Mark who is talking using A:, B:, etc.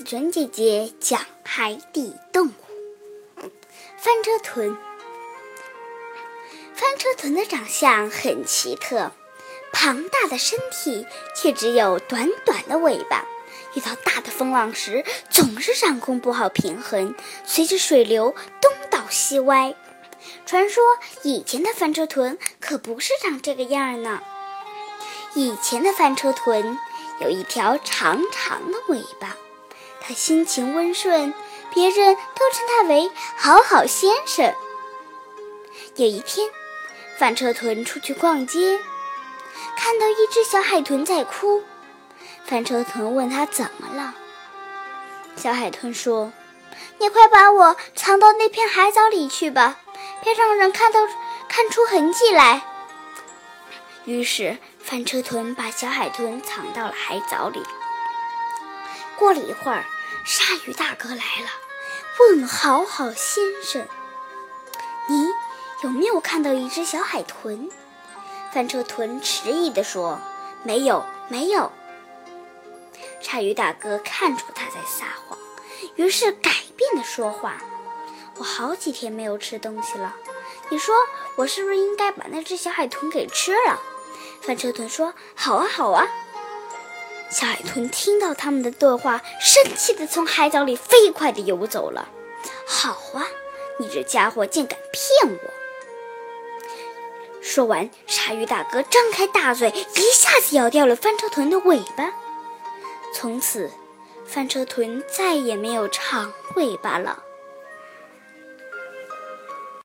A: 子纯姐姐讲海底动物。翻车豚，翻车豚的长相很奇特，庞大的身体却只有短短的尾巴。遇到大的风浪时，总是掌控不好平衡，随着水流东倒西歪。传说以前的翻车豚可不是长这个样呢。以前的翻车豚有一条长长的尾巴，他心情温顺，别人都称他为“好好先生”。有一天，翻车豚出去逛街，看到一只小海豚在哭。翻车豚问他怎么了，小海豚说：“你快把我藏到那片海藻里去吧，别让人看到看出痕迹来。”于是翻车豚把小海豚藏到了海藻里。过了一会儿，鲨鱼大哥来了，问好好先生：“你有没有看到一只小海豚？”翻车豚迟疑地说：“没有，没有。”鲨鱼大哥看出他在撒谎，于是改变了说话：“我好几天没有吃东西了，你说我是不是应该把那只小海豚给吃了？”翻车豚说：“好啊，好啊。”小海豚听到他们的对话，生气地从海藻里飞快地游走了。“好啊，你这家伙竟敢骗我！”说完，鲨鱼大哥张开大嘴，一下子咬掉了翻车豚的尾巴。从此，翻车豚再也没有长尾巴了。